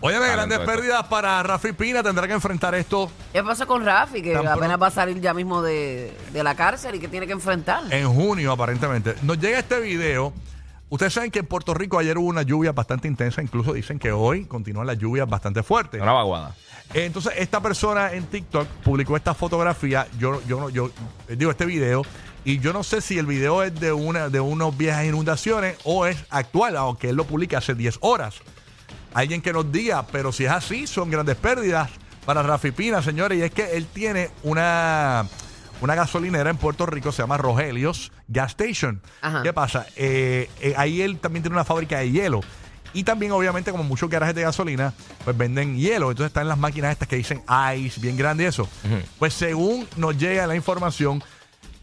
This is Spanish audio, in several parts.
Oye, grandes esto. pérdidas para Rafi Pina. Tendrá que enfrentar esto ¿Qué pasa con Rafi? Que Tan apenas pronto- va a salir ya mismo de, de la cárcel y que tiene que enfrentar. en junio, aparentemente. Nos llega este video. Ustedes saben que en Puerto Rico ayer hubo una lluvia bastante intensa. Incluso dicen que hoy continúan las lluvias bastante fuertes. Una vaguada. Entonces, esta persona en TikTok publicó esta fotografía, yo, yo, no- yo eh, digo este video, y yo no sé si el video es de una de unas viejas inundaciones o es actual, aunque él lo publica hace 10 horas. Alguien que nos diga, pero si es así, son grandes pérdidas para Rafi Pina, señores, y es que él tiene una, una gasolinera en Puerto Rico, se llama Rogelios Gas Station. Ajá. ¿Qué pasa? Eh, eh, ahí él también tiene una fábrica de hielo. Y también, obviamente, como muchos garajes de gasolina, pues venden hielo. Entonces están las máquinas estas que dicen ice, bien grande y eso. Pues según nos llega la información,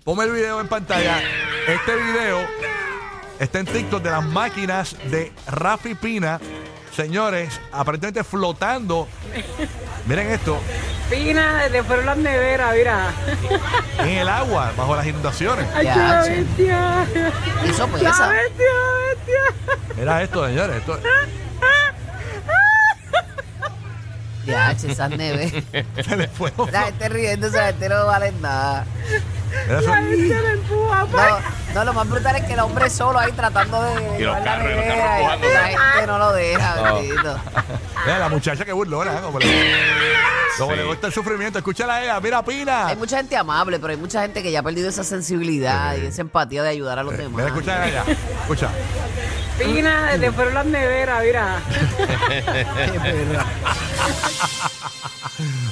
ponme el video en pantalla. Este video está en TikTok de las máquinas de Rafi Pina. Señores, aparentemente flotando. Miren esto, Pina, desde fueron las neveras, mira. en el agua, bajo las inundaciones. Ay, qué la bestia. Eso pues La esa. bestia, la bestia. Mira esto, señores. Esto, Ya, esas neves. se le fue. La gente riéndose, la gente no vale nada. Mira eso. La bestia la empuja. No, no, lo más brutal es que el hombre solo ahí tratando de. Y los llevar la carros, y los nevera carros y empujando. La gente no lo deja, No. bendito. Mira, la muchacha que burlona, ¿eh? como le, como Sí. le gusta el sufrimiento. Escúchala a ella, mira, Pina. Hay mucha gente amable, pero hay mucha gente que ya ha perdido esa sensibilidad y esa empatía de ayudar a los demás. Mira, escucha a ella. Escucha. Pina, desde fueron las neveras, mira.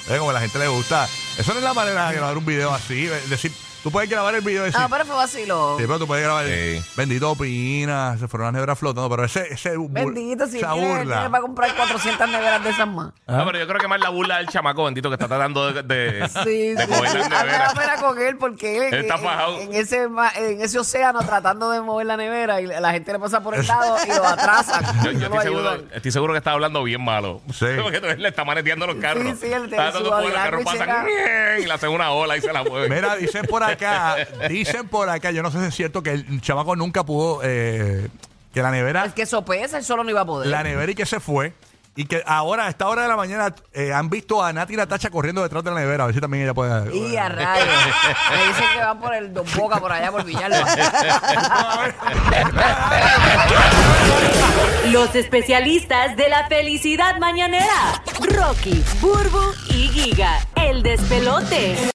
Mira como a la gente le gusta. Eso no es la manera de grabar un video así. Decir, tú puedes grabar el video y decir. Ah, pero fue vacilo. Sí, pero tú puedes grabar. Sí. Bendito Pina, se fueron las neveras flotando, pero ese. ese Bendito, si él esa tiene, burla. tiene para comprar 400 neveras de esas más. No, pero yo creo que más la burla del chamaco bendito que está tratando de, de, Sí, de sí. mover las A mí me da neveras. pena con él porque él, Él está en- fajado. en, ese, ma- en ese océano tratando de mover la nevera y la gente le pasa por el lado y lo atrasan. Yo, yo no lo estoy, seguro, ayudan. estoy seguro que está hablando bien malo. Sí. Porque él le está maneteando los carros. Sí, sí, él te- está su de poner los carros pasan y le hacen una ola y se la mueven. Mira, dicen por acá, dicen por acá, yo no sé si es cierto que el chamaco nunca pudo, eh, que la nevera, Es que sopesa, él solo no iba a poder. la nevera y que se fue, y que ahora a esta hora de la mañana eh, han visto a Nati Natacha corriendo detrás de la nevera, a ver si también ella puede... Y a rayos. Me dicen que van por el Don Boca, por allá, por Villalba. Los especialistas de la felicidad mañanera. Rocky, Burbu y Giga. El despelote.